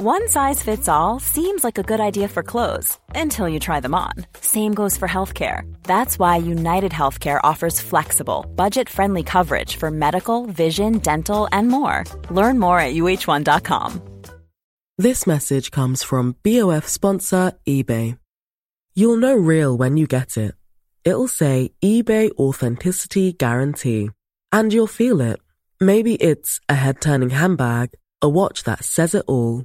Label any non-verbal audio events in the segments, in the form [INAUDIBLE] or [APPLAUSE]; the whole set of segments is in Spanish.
One size fits all seems like a good idea for clothes until you try them on. Same goes for healthcare. That's why United Healthcare offers flexible, budget friendly coverage for medical, vision, dental, and more. Learn more at uh1.com. This message comes from BOF sponsor eBay. You'll know real when you get it. It'll say eBay Authenticity Guarantee. And you'll feel it. Maybe it's a head turning handbag, a watch that says it all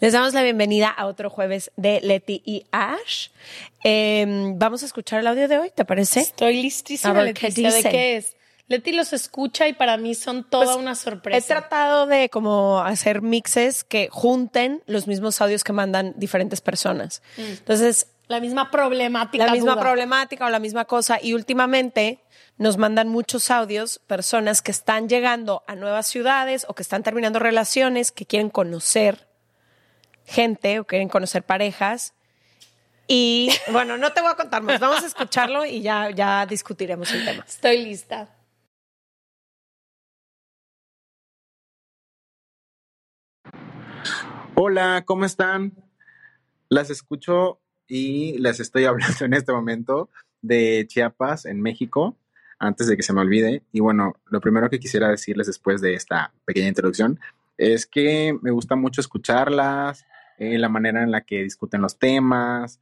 Les damos la bienvenida a otro jueves de Leti y Ash. Em, vamos a escuchar el audio de hoy, ¿te parece? Estoy listísima, ver, ¿qué Leticia, qué es? Leti los escucha y para mí son toda Pues, una He sorpresa. tratado de como hacer mixes que junten los mismos audios que mandan diferentes personas. Entonces, La misma problemática. la misma duda. problemática o la misma cosa. Y últimamente nos mandan muchos audios personas que están llegando a nuevas ciudades o que están terminando relaciones, que quieren conocer gente o quieren conocer parejas. Y bueno, no te voy a contar más. Vamos a escucharlo y ya, ya discutiremos el tema. Estoy lista. Hola, ¿cómo están? Las escucho y les estoy [LAUGHS] hablando en este momento de Chiapas, en México, antes de que se me olvide. Y bueno, lo primero que quisiera decirles después de esta pequeña introducción es que me gusta mucho escucharlas, eh, la manera en la que discuten los temas.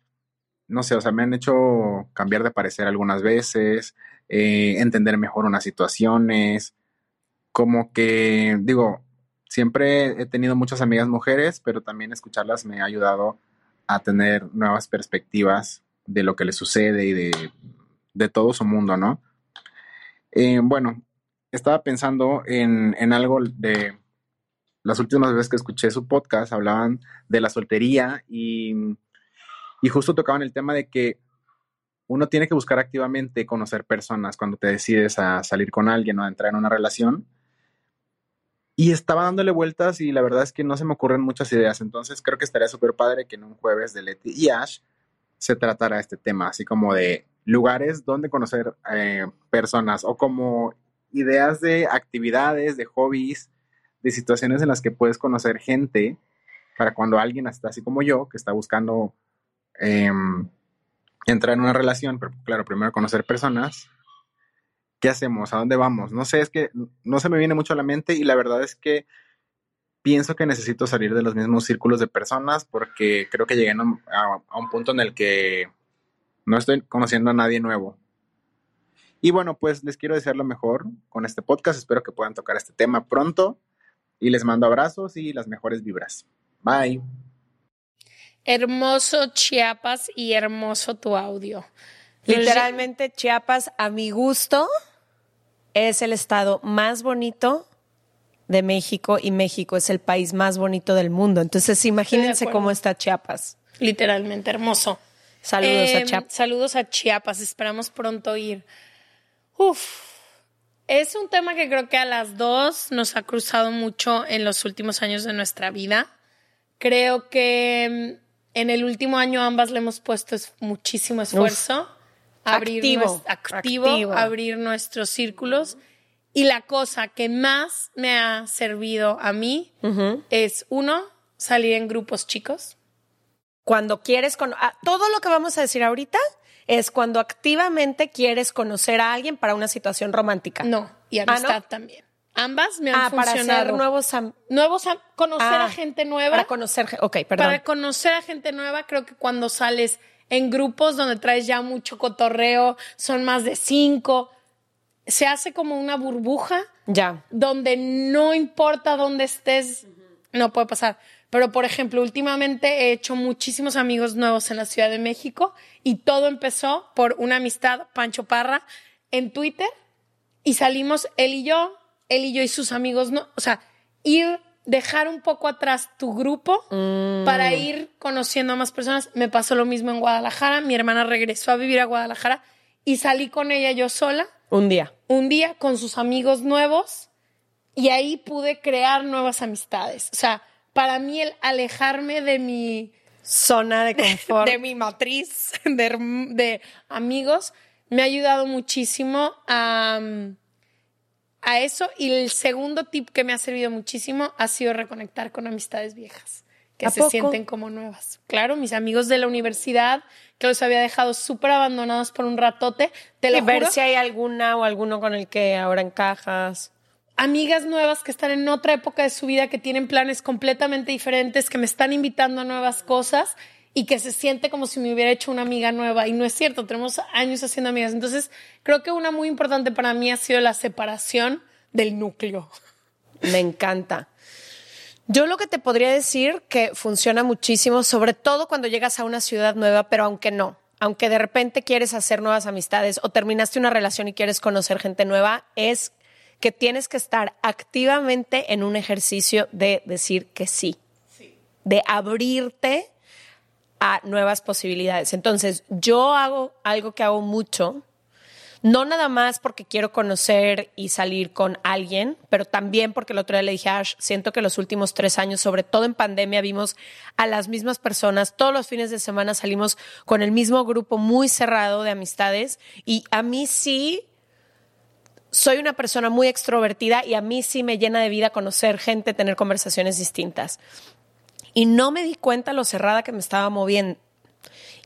No sé, o sea, me han hecho cambiar de parecer algunas veces, eh, entender mejor unas situaciones, como que, digo, siempre he tenido muchas amigas mujeres, pero también escucharlas me ha ayudado a tener nuevas perspectivas de lo que les sucede y de, de todo su mundo, ¿no? Eh, bueno, estaba pensando en, en algo de las últimas veces que escuché su podcast, hablaban de la soltería y, y justo tocaban el tema de que uno tiene que buscar activamente conocer personas cuando te decides a salir con alguien o a entrar en una relación. Y estaba dándole vueltas y la verdad es que no se me ocurren muchas ideas. Entonces creo que estaría súper padre que en un jueves de Leti y Ash se tratara este tema, así como de lugares donde conocer eh, personas o como ideas de actividades, de hobbies, de situaciones en las que puedes conocer gente para cuando alguien está así como yo, que está buscando em, entrar en una relación, pero claro, primero conocer personas, ¿qué hacemos? ¿A dónde vamos? No sé, es que no se me viene mucho a la mente y la verdad es que pienso que necesito salir de los mismos círculos de personas porque creo que llegué a- a un punto en el que no estoy conociendo a nadie nuevo. Y bueno, pues les quiero desear lo mejor con este podcast. Espero que puedan tocar este tema pronto y les mando abrazos y las mejores vibras. Bye. Hermoso Chiapas y hermoso tu audio. Literalmente, Chiapas, a mi gusto, es el estado más bonito de México y México es el país más bonito del mundo. Entonces, imagínense cómo está Chiapas. Literalmente hermoso. Saludos Eh, a Chiapas. Saludos a Chiapas. Esperamos pronto ir. Uf. Es un tema que creo que a las dos nos ha cruzado mucho en los últimos años de nuestra vida. Creo que mm, en el último año ambas le hemos puesto es- muchísimo esfuerzo. a abrir Activo, nues- activo, activo. abrir nuestros círculos. Y la cosa que más me ha servido a mí es, uno, salir en grupos chicos. cuando quieres con todo lo que vamos a decir ahorita es cuando activamente quieres conocer a alguien para una situación romántica. No, y Ah, ¿no? amistad también. Ambas me han Ah, para funcionado. hacer nuevos Nuevos conocer Ah, a gente nueva. Para conocer, ok, perdón. Para conocer a gente nueva, creo que cuando sales en grupos donde traes ya mucho cotorreo, son más de cinco, se hace como una burbuja Ya. donde no importa dónde estés, no puede pasar. Pero, por ejemplo, últimamente he hecho muchísimos amigos nuevos en la Ciudad de México y todo empezó por una amistad, Pancho Parra, en Twitter y salimos él y yo, él y yo y sus amigos, no, o sea, ir, dejar un poco atrás tu grupo para ir conociendo a más personas. Me pasó lo mismo en Guadalajara, mi hermana regresó a vivir a Guadalajara y salí con ella yo sola Un día. un día con sus amigos nuevos y ahí pude crear nuevas amistades. O sea, para mí el alejarme de mi, Zona de confort. [LAUGHS] de mi matriz de, amigos me ha ayudado muchísimo a, a eso. Y el segundo tip que me ha servido muchísimo ha sido reconectar con amistades viejas que ¿A se poco? sienten como nuevas. Claro, mis amigos de la universidad que los había dejado súper abandonados por un ratote. Te lo y ver juro, si hay alguna o alguno con el que ahora encajas. Amigas nuevas que están en otra época de su vida, que tienen planes completamente diferentes, que me están invitando a nuevas cosas y que se siente como si me hubiera hecho una amiga nueva. Y no es cierto, tenemos años haciendo amigas. Entonces, creo que una muy importante para mí ha sido la separación del núcleo. Me encanta. Yo lo que te podría decir que funciona muchísimo, sobre todo cuando llegas a una ciudad nueva, pero aunque no, aunque de repente quieres hacer nuevas amistades o terminaste una relación y quieres conocer gente nueva, es que tienes que estar activamente en un ejercicio de decir que sí, de abrirte a nuevas posibilidades. Entonces, yo hago algo que hago mucho, no nada más porque quiero conocer y salir con alguien, pero también porque el otro día le dije Ash, siento que los últimos tres años, sobre todo en pandemia, vimos a las mismas personas, todos los fines de semana salimos con el mismo grupo muy cerrado de amistades y a mí sí soy una persona muy extrovertida y a mí sí me llena de vida conocer gente, tener conversaciones distintas. Y no me di cuenta lo cerrada que me estaba moviendo.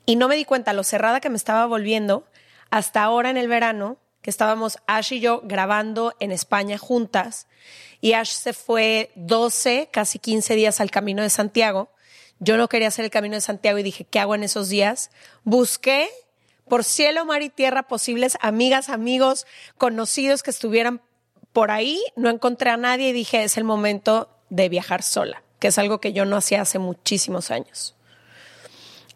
Y no me di cuenta lo cerrada que me estaba volviendo hasta ahora en el verano, que estábamos Ash y yo grabando en España juntas. Y Ash se fue 12, casi 15 días al Camino de Santiago. Yo no quería hacer el Camino de Santiago y dije, ¿qué hago en esos días? Busqué por cielo, mar y tierra posibles amigas, amigos, conocidos que estuvieran por ahí. No encontré a nadie y dije, es el momento de viajar sola, que es algo que yo no hacía hace muchísimos años.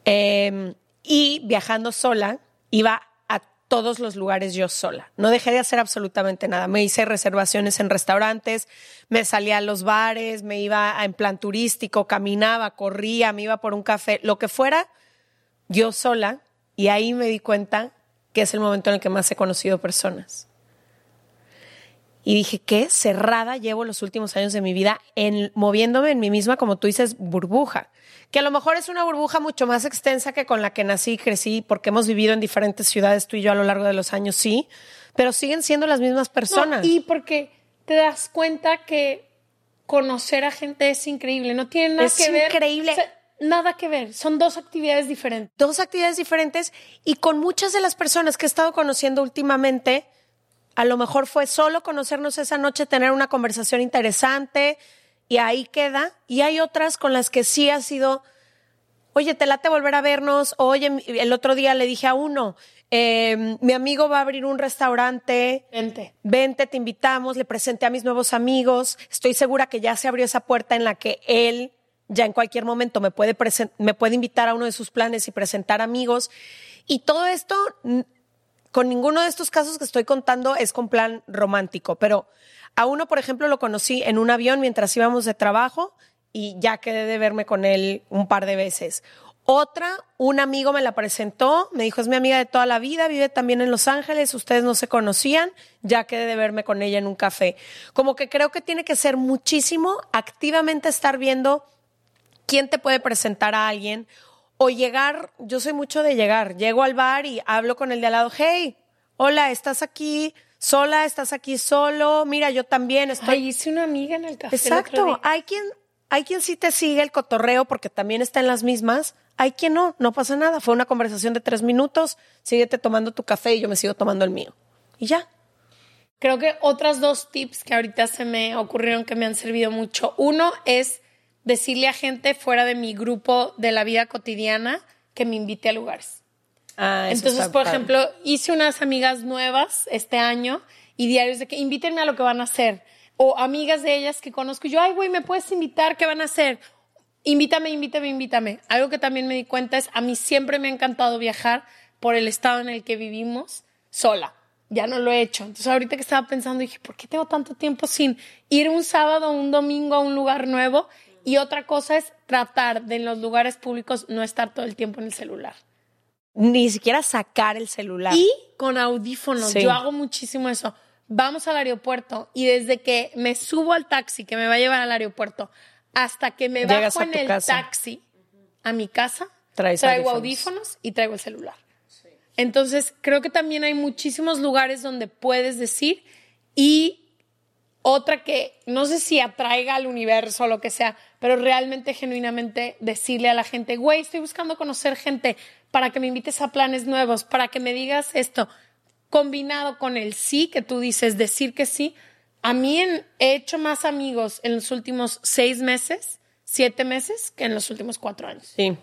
Eh, y viajando sola, iba a todos los lugares yo sola. No dejé de hacer absolutamente nada. Me hice reservaciones en restaurantes, me salía a los bares, me iba en plan turístico, caminaba, corría, me iba por un café, lo que fuera, yo sola. Y ahí me di cuenta que es el momento en el que más he conocido personas. Y dije, qué cerrada llevo los últimos años de mi vida en moviéndome en mí misma, como tú dices, burbuja. Que a lo mejor es una burbuja mucho más extensa que con la que nací y crecí, porque hemos vivido en diferentes ciudades tú y yo a lo largo de los años, sí, pero siguen siendo las mismas personas. No, y porque te das cuenta que conocer a gente es increíble, no tiene nada Es que ver. increíble. o sea, nada que ver, son dos actividades diferentes. dos actividades diferentes y con muchas de las personas que he estado conociendo últimamente, a lo mejor fue solo conocernos esa noche, tener una conversación interesante y ahí queda. Y hay otras con las que sí ha sido, oye, te late volver a vernos, o, oye, el otro día le dije a uno, eh, mi amigo va a abrir un restaurante, Vente. vente, te invitamos, le presenté a mis nuevos amigos, estoy segura que ya se abrió esa puerta en la que él ya en cualquier momento me puede, me puede invitar a uno de sus planes y presentar amigos. Y todo esto, con ninguno de estos casos que estoy contando es con plan romántico, pero a uno, por ejemplo, lo conocí en un avión mientras íbamos de trabajo y ya quedé de verme con él un par de veces. Otra, un amigo me la presentó, me dijo, es mi amiga de toda la vida, vive también en Los Ángeles, ustedes no se conocían, ya quedé de verme con ella en un café. Como que creo que tiene que ser muchísimo activamente estar viendo quién te puede presentar a alguien o llegar, yo soy mucho de llegar, llego al bar y hablo con el de al lado, hey, hola, ¿estás aquí sola? ¿Estás aquí solo? Mira, yo también estoy... Ay, hice una amiga en el café. Exacto, hay quien Hay quien sí te sigue el cotorreo porque también está en las mismas. Hay quien no, no pasa nada. Fue una conversación de tres minutos, síguete tomando tu café y yo me sigo tomando el mío. Y ya. Creo que otras dos tips que ahorita se me ocurrieron que me han servido mucho. Uno es decirle a gente fuera de mi grupo de la vida cotidiana que me invite a lugares. Ah, Entonces, por padre. ejemplo, hice unas amigas nuevas este año y diarios de que invítenme a lo que van a hacer. O amigas de ellas que conozco. y Yo, ay, güey, ¿me puedes invitar? ¿Qué van a hacer? Invítame, invítame, invítame. Algo que también me di cuenta es, a mí siempre me ha encantado viajar por el estado en el que vivimos sola. Ya no lo he hecho. Entonces, ahorita que estaba pensando, dije, ¿por qué tengo tanto tiempo sin ir un sábado o un domingo a un lugar nuevo? Y otra cosa es tratar de en los lugares públicos no estar todo el tiempo en el celular. Ni siquiera sacar el celular. Y con audífonos. Sí. Yo hago muchísimo eso. Vamos al aeropuerto y desde que me subo al taxi que me va a llevar al aeropuerto hasta que me Llegas bajo en el casa. taxi a mi casa, Traes traigo audífonos. audífonos. y traigo el celular. Entonces, creo que también hay muchísimos lugares donde puedes decir y otra que no sé si atraiga al universo o lo que sea, pero realmente, genuinamente decirle a la gente, güey, estoy buscando conocer gente para que me invites a planes nuevos, para que me digas esto, combinado con el sí que tú dices, decir que sí. A mí he hecho más amigos en los últimos seis meses, siete meses, que en los últimos cuatro años. Sí.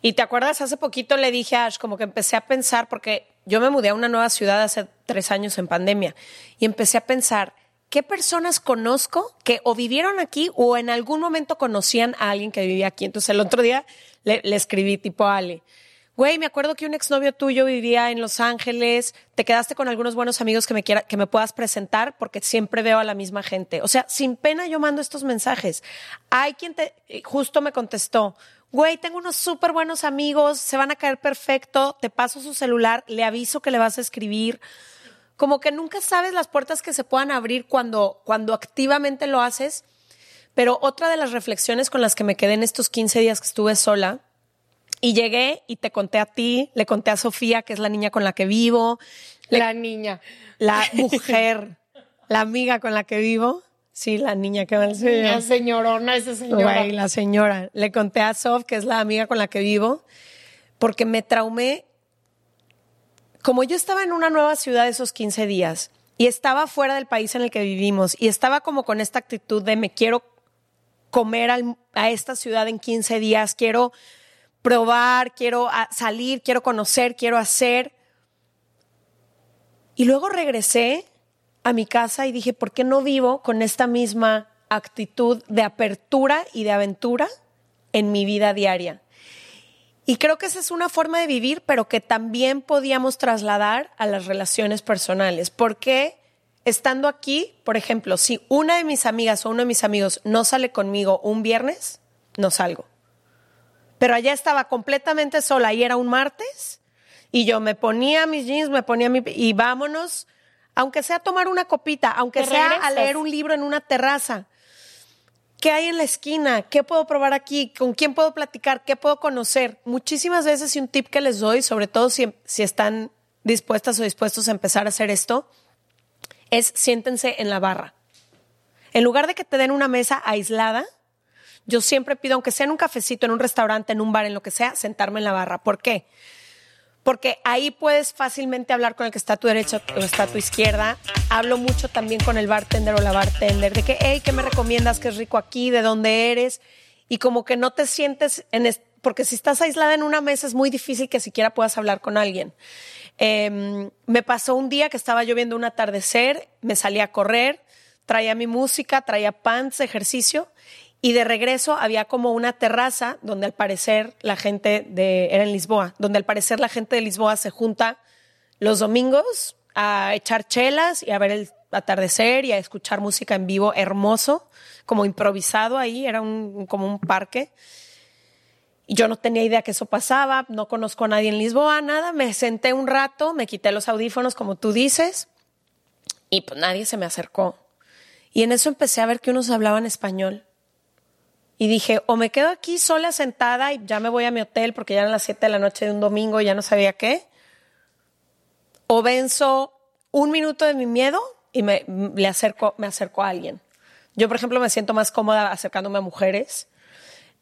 Y te acuerdas, hace poquito le dije a Ash, como que empecé a pensar, porque yo me mudé a una nueva ciudad hace tres años en pandemia, y empecé a pensar, ¿qué personas conozco que o vivieron aquí o en algún momento conocían a alguien que vivía aquí? Entonces el otro día le, escribí tipo Ale. Güey, me acuerdo que un exnovio tuyo vivía en Los Ángeles, te quedaste con algunos buenos amigos que me, quiera, que me puedas presentar porque siempre veo a la misma gente. O sea, sin pena yo mando estos mensajes. Hay quien te, eh, justo me contestó, güey, tengo unos súper buenos amigos, se van a caer perfecto, te paso su celular, le aviso que le vas a escribir. Como que nunca sabes las puertas que se puedan abrir cuando, cuando activamente lo haces. Pero otra de las reflexiones con las que me quedé en estos 15 días que estuve sola, y llegué y te conté a ti, le conté a Sofía, que es la niña con la que vivo, le- La niña. la mujer, [LAUGHS] la amiga con la que vivo. Sí, la niña que va al La señorona, esa señora. Güey, la señora. Le conté a Sof, que es la amiga con la que vivo, porque me traumé. Como yo estaba en una nueva ciudad esos 15 días y estaba fuera del país en el que vivimos y estaba como con esta actitud de me quiero comer a esta ciudad en 15 días, quiero probar, quiero ah, salir, quiero conocer, quiero hacer. Y luego regresé a mi casa y dije, ¿por qué no vivo con esta misma actitud de apertura y de aventura en mi vida diaria? Y creo que esa es una forma de vivir, pero que también podíamos trasladar a las relaciones personales. Porque estando aquí, por ejemplo, si una de mis amigas o uno de mis amigos no sale conmigo un viernes, no salgo. Pero allá estaba completamente sola y era un martes y yo me ponía mis jeans, me ponía mi... y vámonos, aunque sea a tomar una copita, aunque sea a leer un libro en una terraza. ¿Qué hay en la esquina? ¿Qué puedo probar aquí? ¿Con quién puedo platicar? ¿Qué puedo conocer? Muchísimas veces y un tip que les doy, sobre todo si, si están dispuestas o dispuestos a empezar a hacer esto, es siéntense en la barra. En lugar de que te den una mesa aislada, yo siempre pido, aunque sea en un cafecito, en un restaurante, en un bar, en lo que sea, sentarme en la barra. ¿Por qué? Porque ahí puedes fácilmente hablar con el que está a tu derecha o está a tu izquierda. Hablo mucho también con el bartender o la bartender de que, hey, ¿qué me recomiendas? ¿Qué es rico aquí? ¿De dónde eres? Y como que no te sientes en... porque si estás aislada en una mesa es muy difícil que siquiera puedas hablar con alguien. Eh, me pasó un día que estaba yo viendo un atardecer, me salí a correr, traía mi música, traía pants, ejercicio, y de regreso había como una terraza donde al parecer la gente de, era en Lisboa, donde al parecer la gente de Lisboa se junta los domingos a echar chelas y a ver el atardecer y a escuchar música en vivo hermoso, como improvisado ahí, era un, como un parque. Y yo no tenía idea que eso pasaba, no conozco a nadie en Lisboa, nada. Me senté un rato, me quité los audífonos, como tú dices, y pues nadie se me acercó. Y en eso empecé a ver que unos hablaban español. Y dije, o me quedo aquí sola sentada y ya me voy a mi hotel porque ya eran las 7 de la noche de un domingo y ya no sabía qué. O venzo un minuto de mi miedo y me, le acerco, me acerco a alguien. Yo, por ejemplo, me siento más cómoda acercándome a mujeres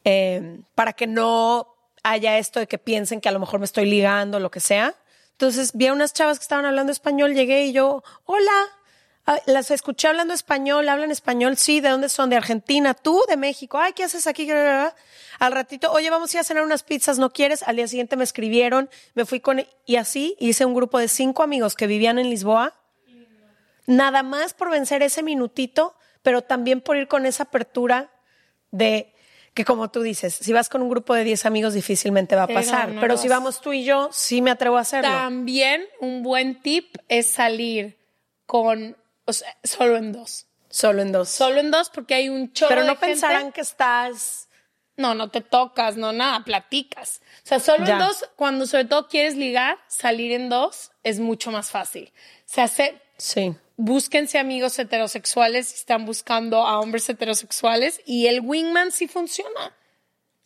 eh, para que no haya esto de que piensen que a lo mejor me estoy ligando, lo que sea. Entonces vi a unas chavas que estaban hablando español, llegué y yo, hola, las escuché hablando español, hablan español, sí, ¿de dónde son? De Argentina, tú de México, ay, ¿qué haces aquí? Al ratito, oye, vamos a ir a cenar unas pizzas, ¿no quieres? Al día siguiente me escribieron, me fui con, y así hice un grupo de cinco amigos que vivían en Lisboa, nada más por vencer ese minutito, pero también por ir con esa apertura de que como tú dices, si vas con un grupo de diez amigos difícilmente va a pasar, pero, si vamos tú y yo, sí me atrevo a hacerlo. También un buen tip es salir con o sea, solo en dos. Solo en dos. Solo en dos porque hay un chorro Pero no de pensarán que estás... No, no te tocas, no nada, platicas. O sea, solo en dos, cuando sobre todo quieres ligar, salir en dos es mucho más fácil. Se hace... Sí. Búsquense amigos heterosexuales si están buscando a hombres heterosexuales y el wingman sí funciona.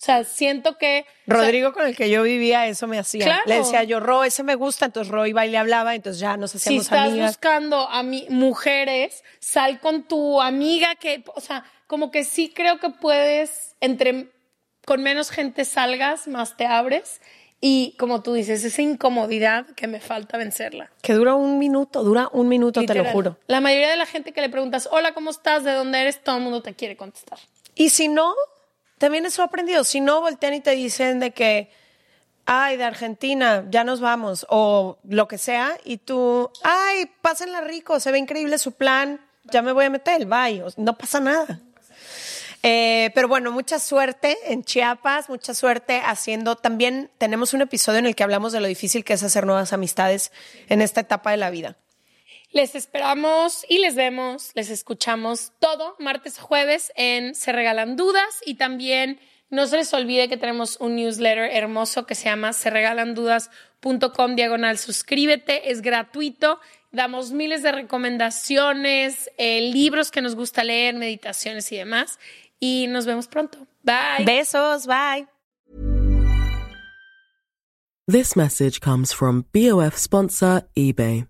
O sea, siento que... Rodrigo con el que yo vivía, eso me hacía. Le decía yo, Ro, ese me gusta, entonces Ro iba y le hablaba, entonces ya nos hacíamos amigas. Si estás buscando a mi, mujeres, sal con tu amiga que, o sea, como que sí creo que puedes, entre, con menos gente salgas, más te abres. Y como tú dices, esa incomodidad que me falta vencerla. Que dura un minuto, dura un minuto, te lo juro. La mayoría de la gente que le preguntas, hola, ¿cómo estás? ¿De dónde eres? Todo el mundo te quiere contestar. Y si no, también eso he aprendido. Si no voltean y te dicen de que, ay, de Argentina, ya nos vamos, o lo que sea, y tú, ay, pásenla rico, se ve increíble su plan, ya me voy a meter, bye, no pasa nada. Eh, pero bueno, mucha suerte en Chiapas, mucha suerte haciendo. También tenemos un episodio en el que hablamos de lo difícil que es hacer nuevas amistades en esta etapa de la vida. Les esperamos y les vemos, les escuchamos todo martes a jueves en Se Regalan Dudas y también no se les olvide que tenemos un newsletter hermoso que se llama serregalandudas.com diagonal suscríbete, es gratuito, damos miles de recomendaciones, eh, libros que nos gusta leer, meditaciones y demás y nos vemos pronto. Bye. Besos, bye. This message comes from BOF sponsor eBay.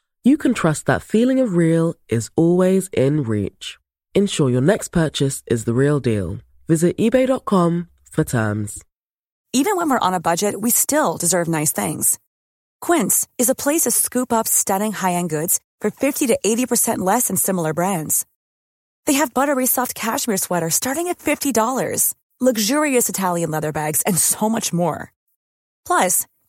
you can trust that feeling of real is always in reach. Ensure your next purchase is the real deal. Visit eBay.com for terms. Even when we're on a budget, we still deserve nice things. Quince is a place to scoop up stunning high end goods for 50 to 80% less than similar brands. They have buttery soft cashmere sweaters starting at $50, luxurious Italian leather bags, and so much more. Plus,